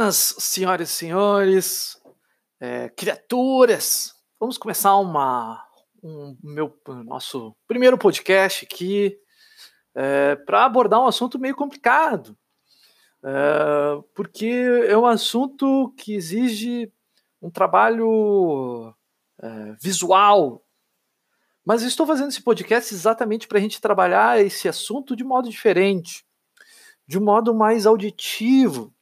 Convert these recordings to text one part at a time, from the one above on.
Buenas, senhoras e senhores, é, criaturas. Vamos começar uma, um meu nosso primeiro podcast aqui é, para abordar um assunto meio complicado, é, porque é um assunto que exige um trabalho é, visual. Mas estou fazendo esse podcast exatamente para a gente trabalhar esse assunto de modo diferente, de um modo mais auditivo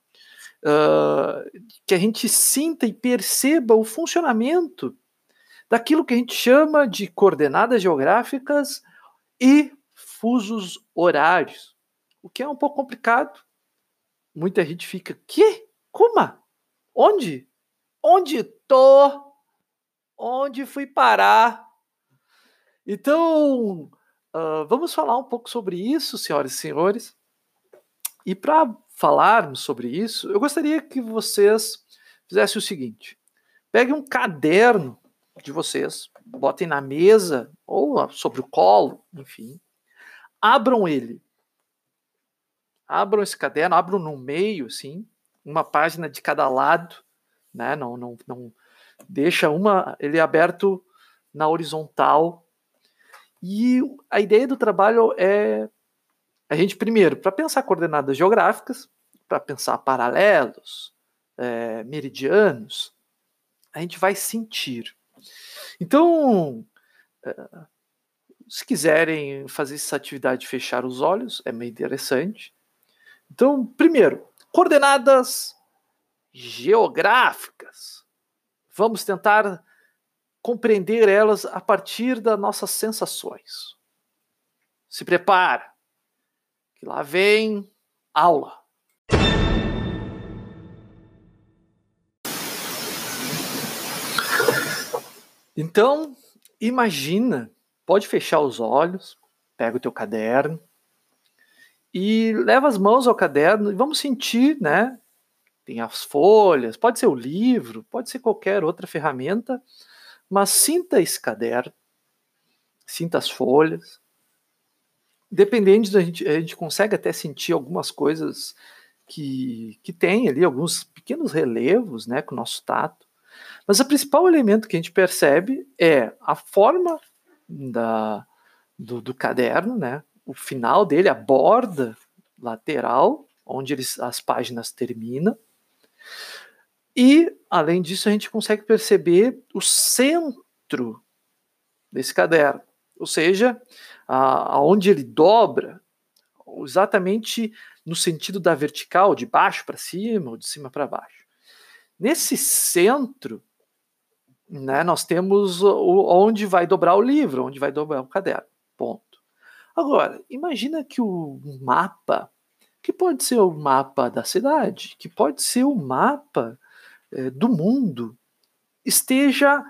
uh, que a gente sinta e perceba o funcionamento daquilo que a gente chama de coordenadas geográficas e fusos horários, o que é um pouco complicado. Muita gente fica, que? Como? Onde? Onde tô? Onde fui parar? Então, uh, vamos falar um pouco sobre isso, senhoras e senhores. E para falarmos sobre isso, eu gostaria que vocês fizessem o seguinte: peguem um caderno de vocês, botem na mesa ou sobre o colo, enfim, abram ele. Abram esse caderno, abram no meio, assim, uma página de cada lado, né? Não, não, não deixa uma ele aberto na horizontal. E a ideia do trabalho é a gente, primeiro, para pensar coordenadas geográficas, para pensar paralelos, é, meridianos, a gente vai sentir. Então, é, se quiserem fazer essa atividade de fechar os olhos, é meio interessante. Então, primeiro, coordenadas geográficas. Vamos tentar compreender elas a partir das nossas sensações. Se prepara que lá vem aula. Então, imagina, pode fechar os olhos, pega o teu caderno e leva as mãos ao caderno e vamos sentir, né? Tem as folhas, pode ser o livro, pode ser qualquer outra ferramenta, mas sinta esse caderno, sinta as folhas, Dependendo, a gente, a gente consegue até sentir algumas coisas que, que tem ali, alguns pequenos relevos né, com o nosso tato. Mas o principal elemento que a gente percebe é a forma da, do, do caderno, né, o final dele, a borda lateral, onde eles, as páginas terminam. E, além disso, a gente consegue perceber o centro desse caderno, ou seja, aonde ele dobra, exatamente no sentido da vertical, de baixo para cima ou de cima para baixo. Nesse centro, né, nós temos o, onde vai dobrar o livro, onde vai dobrar o caderno. Ponto. Agora, imagina que o mapa, que pode ser o mapa da cidade, que pode ser o mapa é, do mundo, esteja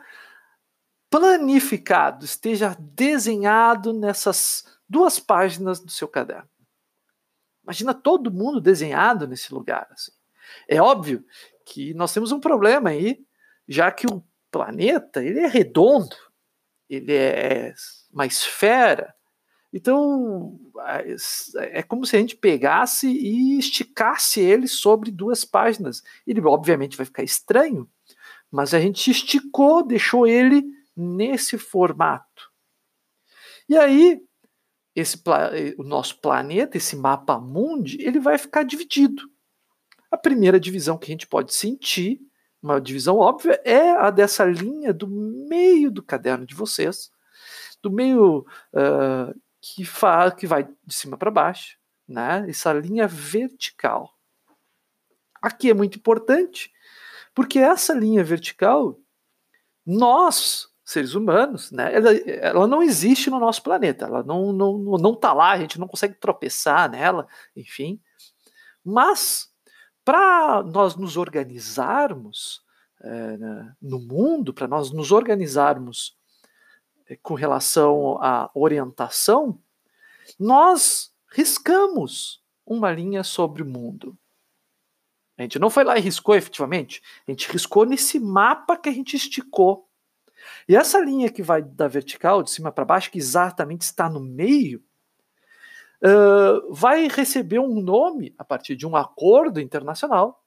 planificado, esteja desenhado nessas duas páginas do seu caderno. Imagina todo mundo desenhado nesse lugar. Assim. É óbvio que nós temos um problema aí, já que o planeta ele é redondo, ele é uma esfera. Então é como se a gente pegasse e esticasse ele sobre duas páginas. Ele obviamente vai ficar estranho, mas a gente esticou, deixou ele nesse formato. E aí, esse, o nosso planeta, esse mapa mundi, ele vai ficar dividido. A primeira divisão que a gente pode sentir, uma divisão óbvia, é a dessa linha do meio do caderno de vocês, do meio uh, que, fa que vai de cima para baixo, né? essa linha vertical. Aqui é muito importante, porque essa linha vertical, nós seres humanos, né? Ela, ela não existe no nosso planeta, ela não não não está lá, a gente não consegue tropeçar nela, enfim. Mas para nós nos organizarmos é, no mundo, para nós nos organizarmos é, com relação à orientação, nós riscamos uma linha sobre o mundo. A gente não foi lá e riscou efetivamente, a gente riscou nesse mapa que a gente esticou e essa linha que vai da vertical, de cima para baixo, que exatamente está no meio, uh, vai receber um nome a partir de um acordo internacional,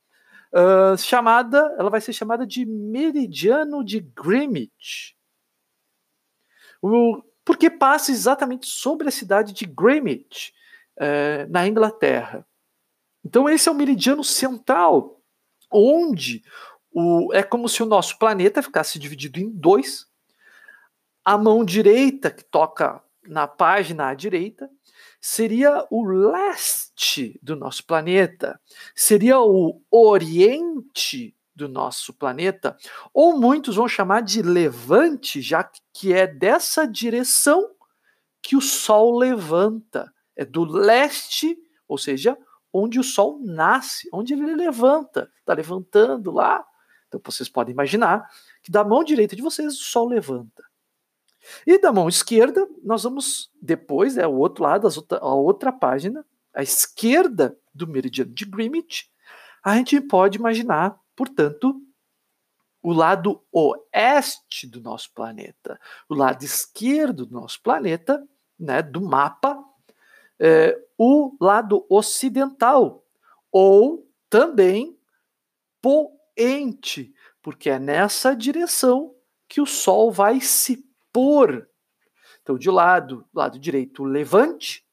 uh, chamada, ela vai ser chamada de meridiano de Greenwich. O, porque passa exatamente sobre a cidade de Greenwich, uh, na Inglaterra. Então esse é o meridiano central, onde o, é como se o nosso planeta ficasse dividido em dois. A mão direita, que toca na página à direita, seria o leste do nosso planeta, seria o oriente do nosso planeta, ou muitos vão chamar de levante, já que é dessa direção que o Sol levanta. É do leste, ou seja, onde o Sol nasce, onde ele levanta, está levantando lá. Então vocês podem imaginar que da mão direita de vocês o Sol levanta. E da mão esquerda, nós vamos depois, é o outro lado, a outra página, a esquerda do meridiano de Greenwich, a gente pode imaginar, portanto, o lado oeste do nosso planeta, o lado esquerdo do nosso planeta, né, do mapa, é, o lado ocidental, ou também poente, porque é nessa direção que o Sol vai se por. Então, de lado, lado direito, o levante,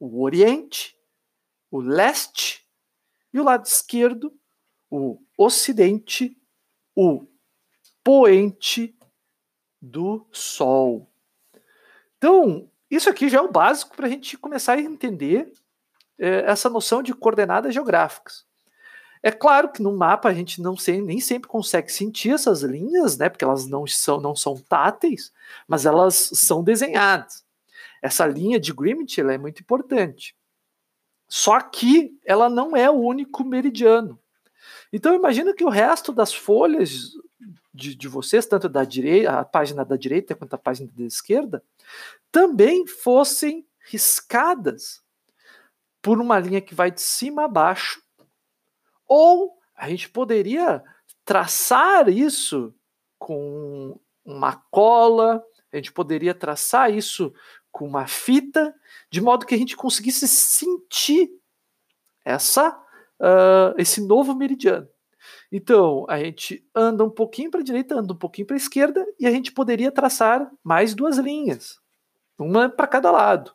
o oriente, o leste, e o lado esquerdo, o ocidente, o poente do Sol. Então, isso aqui já é o básico para a gente começar a entender é, essa noção de coordenadas geográficas. É claro que no mapa a gente não sei, nem sempre consegue sentir essas linhas, né? Porque elas não são, não são táteis, mas elas são desenhadas. Essa linha de Greenwich é muito importante. Só que ela não é o único meridiano. Então imagina que o resto das folhas de, de vocês, tanto da direita, a página da direita quanto a página da esquerda, também fossem riscadas por uma linha que vai de cima a baixo ou a gente poderia traçar isso com uma cola, a gente poderia traçar isso com uma fita, de modo que a gente conseguisse sentir essa, uh, esse novo meridiano. Então, a gente anda um pouquinho para a direita, anda um pouquinho para a esquerda, e a gente poderia traçar mais duas linhas, uma para cada lado.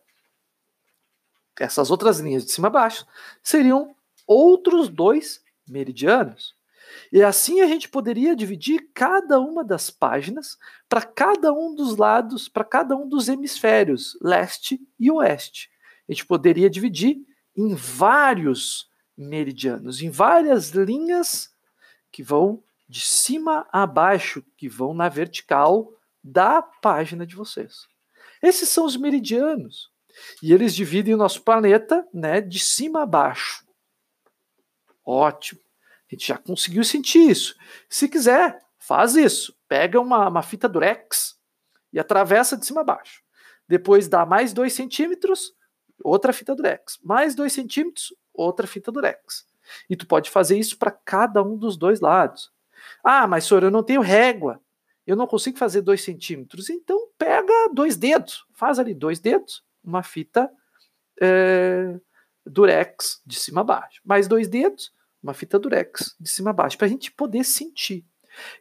Essas outras linhas de cima a baixo seriam outros dois meridianos. E assim a gente poderia dividir cada uma das páginas para cada um dos lados, para cada um dos hemisférios, leste e oeste. A gente poderia dividir em vários meridianos, em várias linhas que vão de cima a baixo, que vão na vertical da página de vocês. Esses são os meridianos. E eles dividem o nosso planeta né, de cima a baixo. Ótimo. A gente já conseguiu sentir isso. Se quiser, faz isso. Pega uma, uma fita durex e atravessa de cima a baixo. Depois dá mais dois centímetros, outra fita durex. Mais dois centímetros, outra fita durex. E tu pode fazer isso para cada um dos dois lados. Ah, mas senhor, eu não tenho régua. Eu não consigo fazer dois centímetros. Então pega dois dedos. Faz ali dois dedos, uma fita é, durex de cima a baixo. Mais dois dedos, uma fita durex de cima a baixo, para a gente poder sentir.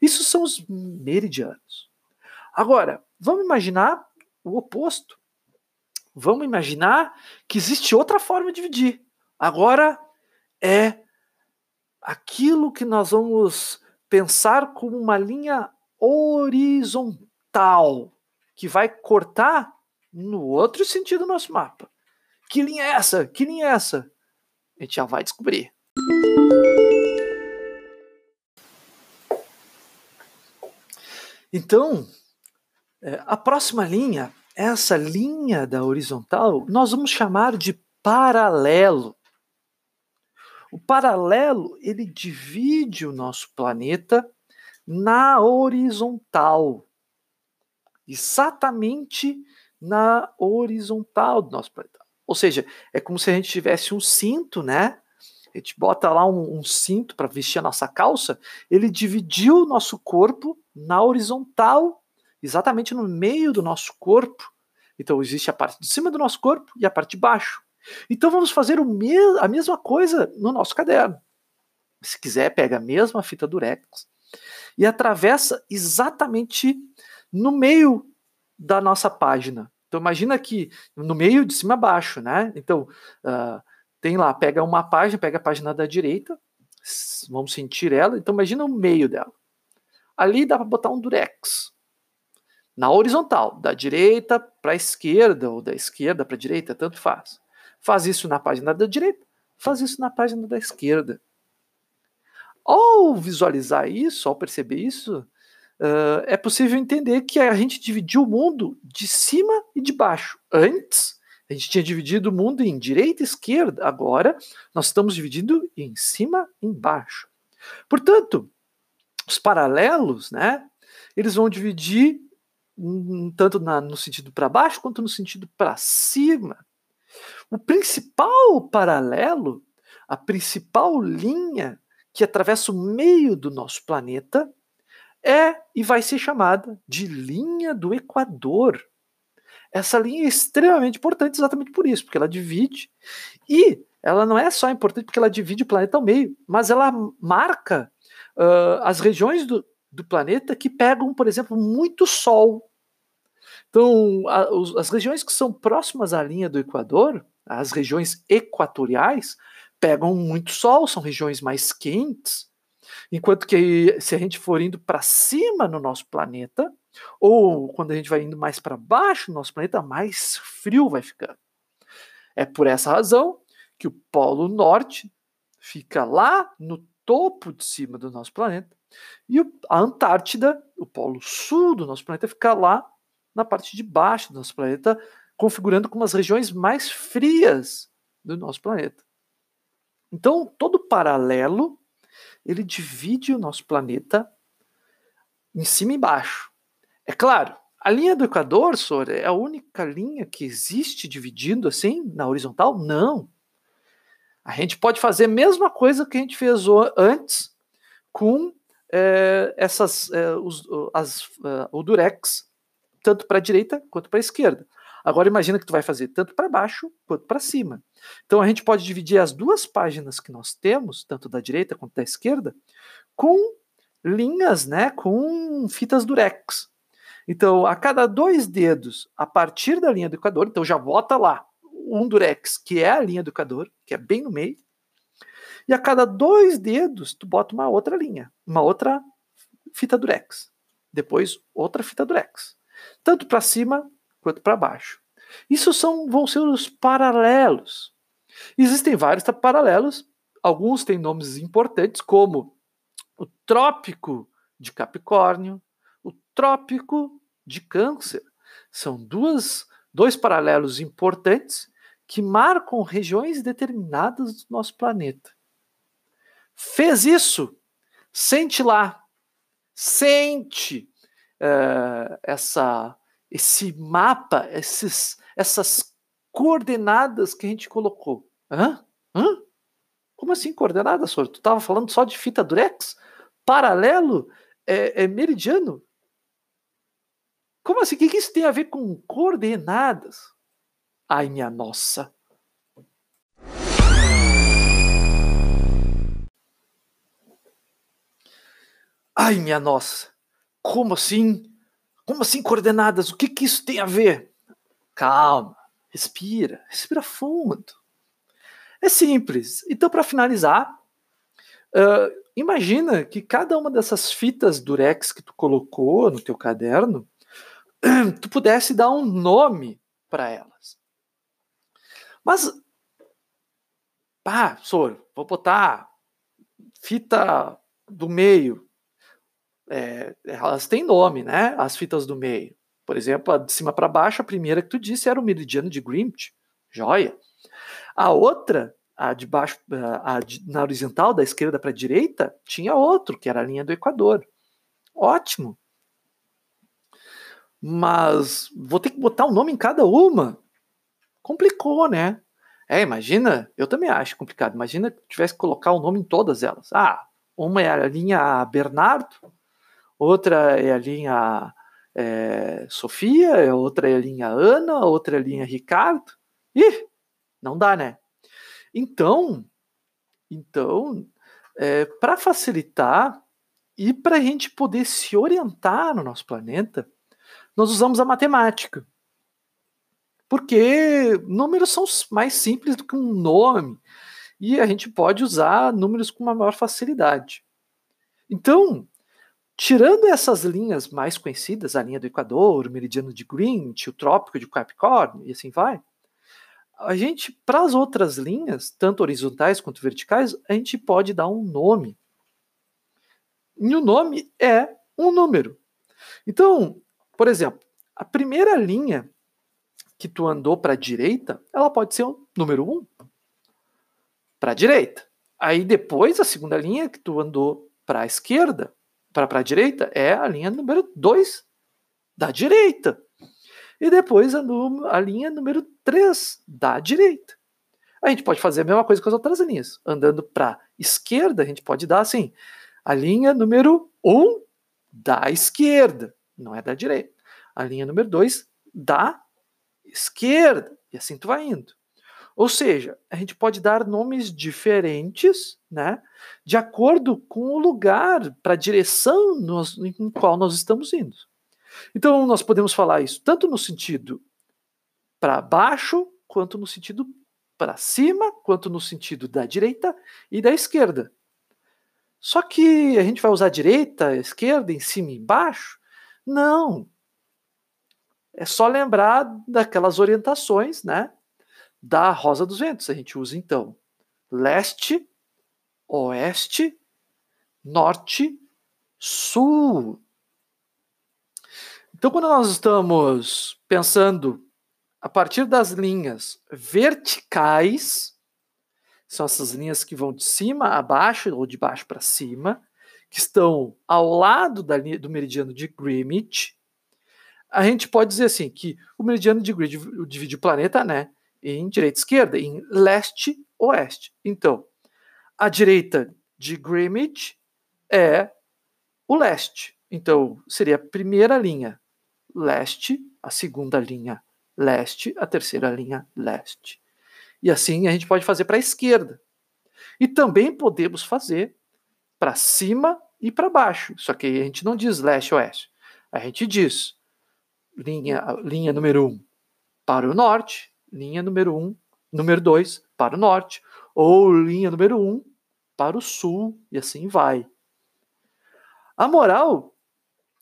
Isso são os meridianos. Agora, vamos imaginar o oposto. Vamos imaginar que existe outra forma de dividir. Agora é aquilo que nós vamos pensar como uma linha horizontal que vai cortar no outro sentido do nosso mapa. Que linha é essa? Que linha é essa? A gente já vai descobrir. Então, é, a próxima linha, essa linha da horizontal, nós vamos chamar de paralelo. O paralelo, ele divide o nosso planeta na horizontal. Exatamente na horizontal do nosso planeta. Ou seja, é como se a gente tivesse um cinto, né? A gente bota lá um, um cinto para vestir a nossa calça. Ele dividiu o nosso corpo na horizontal, exatamente no meio do nosso corpo. Então existe a parte de cima do nosso corpo e a parte de baixo. Então vamos fazer me a mesma coisa no nosso caderno. Se quiser, pega a mesma fita durex e atravessa exatamente no meio da nossa página. Então imagina que no meio de cima a baixo, né? Então uh, tem lá, pega uma página, pega a página da direita, vamos sentir ela. Então imagina o meio dela. Ali dá para botar um durex. Na horizontal, da direita para a esquerda ou da esquerda para a direita, tanto faz. Faz isso na página da direita, faz isso na página da esquerda. Ao visualizar isso, ao perceber isso, uh, é possível entender que a gente dividiu o mundo de cima e de baixo. Antes, a gente tinha dividido o mundo em direita e esquerda. Agora, nós estamos dividindo em cima e embaixo. Portanto, os paralelos, né, eles vão dividir tanto na, no sentido para baixo quanto no sentido para cima. O principal paralelo, a principal linha que atravessa o meio do nosso planeta é e vai ser chamada de linha do Equador. Essa linha é extremamente importante exatamente por isso, porque ela divide e ela não é só importante porque ela divide o planeta ao meio, mas ela marca uh, as regiões do, do planeta que pegam, por exemplo, muito sol. Então, a, os, as regiões que são próximas à linha do Equador, as regiões equatoriais, pegam muito sol, são regiões mais quentes, enquanto que se a gente for indo para cima no nosso planeta, ou quando a gente vai indo mais para baixo no nosso planeta, mais frio vai ficando. É por essa razão que o Polo Norte fica lá no topo de cima do nosso planeta e a Antártida, o Polo Sul do nosso planeta, fica lá na parte de baixo do nosso planeta, configurando como as regiões mais frias do nosso planeta. Então, todo paralelo, ele divide o nosso planeta em cima e embaixo. É claro, a linha do Equador, Sora, é a única linha que existe dividindo assim na horizontal? Não. A gente pode fazer a mesma coisa que a gente fez antes com é, essas é, os, as, uh, o durex, tanto para a direita quanto para a esquerda. Agora imagina que tu vai fazer tanto para baixo quanto para cima. Então a gente pode dividir as duas páginas que nós temos, tanto da direita quanto da esquerda, com linhas, né, com fitas durex. Então, a cada dois dedos, a partir da linha do Equador, então já bota lá um durex, que é a linha do Equador, que é bem no meio, e a cada dois dedos, tu bota uma outra linha, uma outra fita durex. Depois, outra fita durex. Tanto para cima quanto para baixo. Isso são, vão ser os paralelos. Existem vários paralelos, alguns têm nomes importantes, como o Trópico de Capricórnio, o Trópico de Câncer. São duas, dois paralelos importantes que marcam regiões determinadas do nosso planeta. Fez isso? Sente lá. Sente uh, essa esse mapa, esses, essas coordenadas que a gente colocou. Hã? Hã? Como assim coordenadas, senhor? Tu estava falando só de fita durex? Paralelo? É, é meridiano? Como assim? O que, que isso tem a ver com coordenadas? Ai, minha nossa. Ai, minha nossa. Como assim? Como assim coordenadas? O que, que isso tem a ver? Calma, respira, respira fundo. É simples. Então, para finalizar, uh, imagina que cada uma dessas fitas durex que tu colocou no teu caderno, tu pudesse dar um nome para elas. Mas, ah, Soro, vou botar fita do meio, é, elas têm nome, né? As fitas do meio. Por exemplo, a de cima para baixo, a primeira que tu disse era o meridiano de Greenwich. Joia. A outra, a de baixo, a de, na horizontal, da esquerda para a direita, tinha outro, que era a linha do Equador. Ótimo. Mas vou ter que botar um nome em cada uma. Complicou, né? É, imagina, eu também acho complicado. Imagina que tivesse que colocar o um nome em todas elas. Ah, uma é a linha Bernardo, outra é a linha é, Sofia, outra é a linha Ana, outra é a linha Ricardo. Ih, não dá, né? Então, então é, para facilitar e para a gente poder se orientar no nosso planeta, nós usamos a matemática. Porque números são mais simples do que um nome e a gente pode usar números com uma maior facilidade. Então, tirando essas linhas mais conhecidas, a linha do Equador, o meridiano de Greenwich, o trópico de Capricórnio e assim vai, a gente, para as outras linhas, tanto horizontais quanto verticais, a gente pode dar um nome e o nome é um número. Então, por exemplo, a primeira linha que tu andou para a direita, ela pode ser o número 1 para a direita. Aí depois a segunda linha que tu andou para a esquerda, para a direita, é a linha número 2 da direita. E depois a, a linha número 3 da direita. A gente pode fazer a mesma coisa com as outras linhas. Andando para a esquerda, a gente pode dar assim: a linha número 1 um da esquerda, não é da direita. A linha número 2 da esquerda, e assim tu vai indo. Ou seja, a gente pode dar nomes diferentes, né, de acordo com o lugar, para a direção em qual nós estamos indo. Então, nós podemos falar isso tanto no sentido para baixo, quanto no sentido para cima, quanto no sentido da direita e da esquerda. Só que a gente vai usar direita, esquerda, em cima e embaixo? Não. É só lembrar daquelas orientações, né? Da Rosa dos Ventos. A gente usa então leste, oeste, norte, sul. Então, quando nós estamos pensando a partir das linhas verticais, são essas linhas que vão de cima a baixo ou de baixo para cima, que estão ao lado da linha, do meridiano de Greenwich. A gente pode dizer assim que o meridiano de Greenwich divide o planeta, né, em direita e esquerda, em leste oeste. Então, a direita de Greenwich é o leste. Então, seria a primeira linha leste, a segunda linha leste, a terceira linha leste. E assim a gente pode fazer para a esquerda. E também podemos fazer para cima e para baixo. Só que a gente não diz leste-oeste. A gente diz linha, linha número 1 um para o norte, linha número 1, um, número 2 para o norte, ou linha número 1 um para o sul, e assim vai. A moral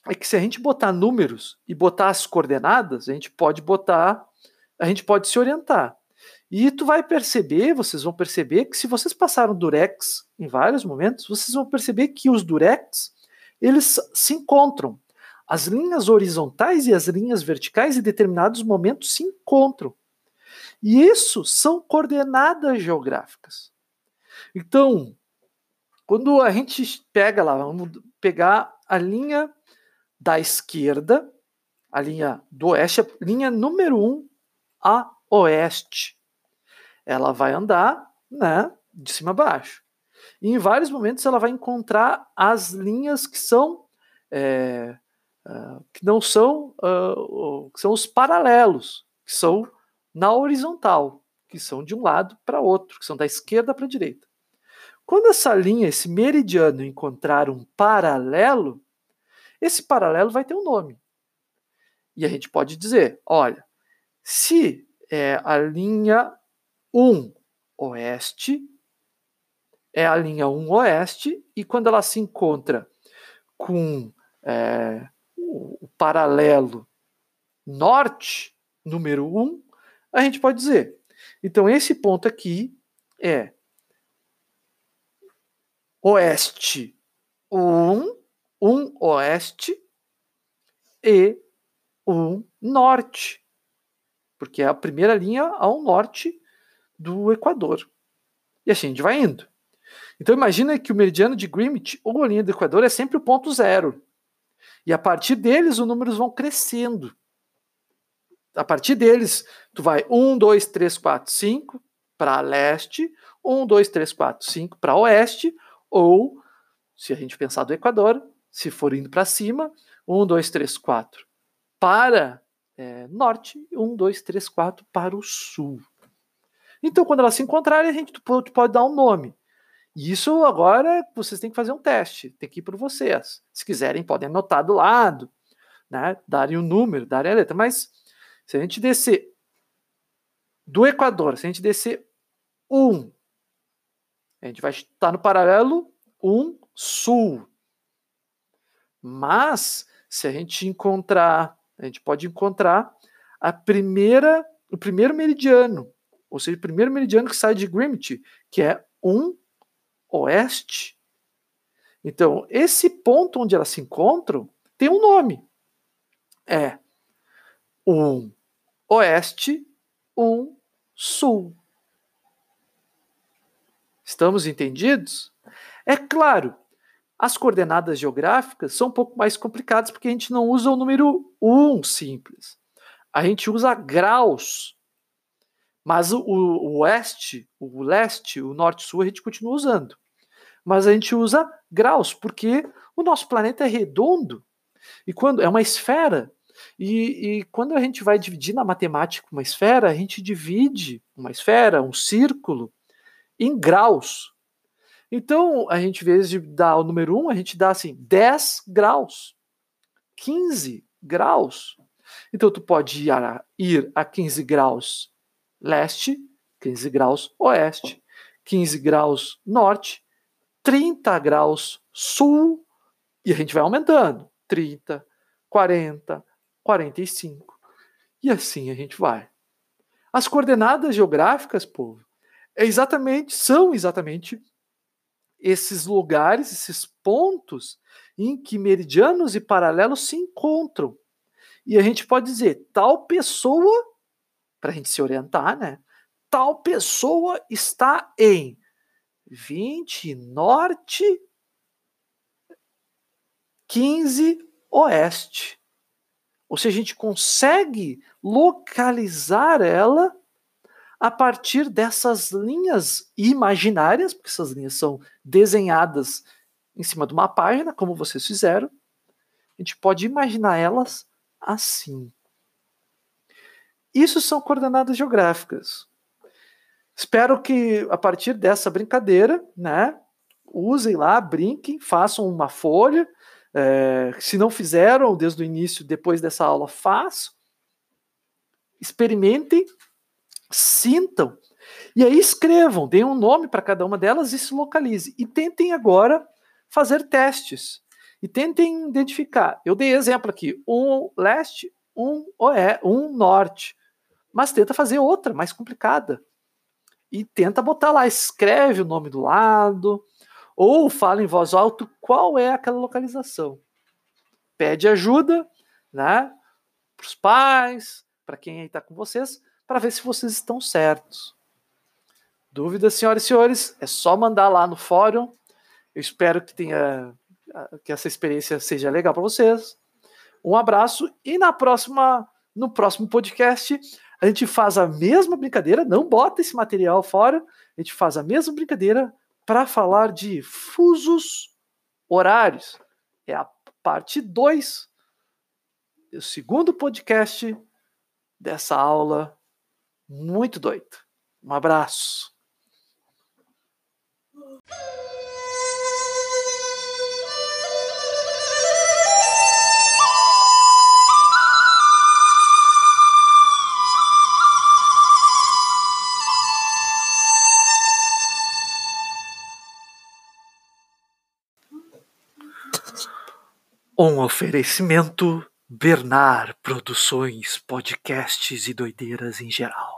é que se a gente botar números e botar as coordenadas, a gente pode botar, a gente pode se orientar. E tu vai perceber, vocês vão perceber que se vocês passaram durex em vários momentos, vocês vão perceber que os durex eles se encontram. As linhas horizontais e as linhas verticais em determinados momentos se encontram. E isso são coordenadas geográficas. Então, quando a gente pega lá, vamos pegar a linha da esquerda, a linha do oeste, a linha número 1 um, a oeste ela vai andar né, de cima a baixo. E em vários momentos ela vai encontrar as linhas que são é, uh, que não são uh, que são os paralelos, que são na horizontal, que são de um lado para outro, que são da esquerda para a direita. Quando essa linha, esse meridiano encontrar um paralelo, esse paralelo vai ter um nome. E a gente pode dizer, olha, se é, a linha 1 oeste é a linha 1 oeste, e quando ela se encontra com é, o, paralelo norte, número 1, a gente pode dizer. Então, esse ponto aqui é oeste 1, 1 oeste e 1 norte, porque é a primeira linha ao norte do Equador. E assim a gente vai indo. Então imagina que o meridiano de Greenwich ou a linha do Equador é sempre o ponto zero. E a partir deles os números vão crescendo. A partir deles, tu vai 1, 2, 3, 4, 5 para leste, 1, 2, 3, 4, 5 para oeste, ou, se a gente pensar do Equador, se for indo para cima, 1, 2, 3, 4 para é, norte, 1, 2, 3, 4 para o sul. Então, quando elas se encontrarem, a gente pode dar um nome. E isso agora vocês têm que fazer um teste, tem que ir por vocês. Se quiserem, podem anotar do lado, né? Darem o um número, darem a letra. Mas se a gente descer do Equador, se a gente descer 1, um, a gente vai estar no paralelo 1 um, sul. Mas se a gente encontrar, a gente pode encontrar a primeira, o primeiro meridiano, ou seja, o primeiro meridiano que sai de Greenwich, que é 1 oeste. Então, esse ponto onde elas se encontram tem um nome. É um oeste, um sul. Estamos entendidos? É claro, as coordenadas geográficas são um pouco mais complicadas porque a gente não usa o número 1 simples. A gente usa graus. Mas o, o oeste, o leste, o norte-sul a gente continua usando. Mas a gente usa graus, porque o nosso planeta é redondo. E quando é uma esfera, e, e, quando a gente vai dividir na matemática uma esfera, a gente divide uma esfera, um círculo, em graus. Então, a gente, em vez de dar o número 1, a gente dá assim 10 graus, 15 graus. Então, tu pode ir a, ir a 15 graus leste, 15 graus oeste, 15 graus norte, 30 graus sul, e a gente vai aumentando. 30, 40, 45. E assim a gente vai. As coordenadas geográficas, povo, é exatamente, são exatamente esses lugares, esses pontos em que meridianos e paralelos se encontram. E a gente pode dizer, tal pessoa para a gente se orientar, né? Tal pessoa está em 20 norte, 15 oeste. Ou seja, a gente consegue localizar ela a partir dessas linhas imaginárias, porque essas linhas são desenhadas em cima de uma página, como vocês fizeram. A gente pode imaginar elas assim. Isso são coordenadas geográficas. Espero que a partir dessa brincadeira, né, usem lá, brinquem, façam uma folha. É, se não fizeram desde o início, depois dessa aula, façam. Experimentem, sintam e aí escrevam, deem um nome para cada uma delas e se localize. E tentem agora fazer testes. E tentem identificar. Eu dei exemplo aqui: um leste, um oeste, um norte mas tenta fazer outra, mais complicada. E tenta botar lá, escreve o nome do lado, ou fala em voz alta qual é aquela localização. Pede ajuda, né, para os pais, para quem está com vocês, para ver se vocês estão certos. Dúvidas, senhoras e senhores, é só mandar lá no fórum. Eu espero que tenha que essa experiência seja legal para vocês. Um abraço e na próxima no próximo podcast a gente faz a mesma brincadeira, não bota esse material fora, a gente faz a mesma brincadeira para falar de fusos horários. É a parte 2, o segundo podcast dessa aula muito doido. Um abraço. Um oferecimento Bernard Produções, podcasts e doideiras em geral.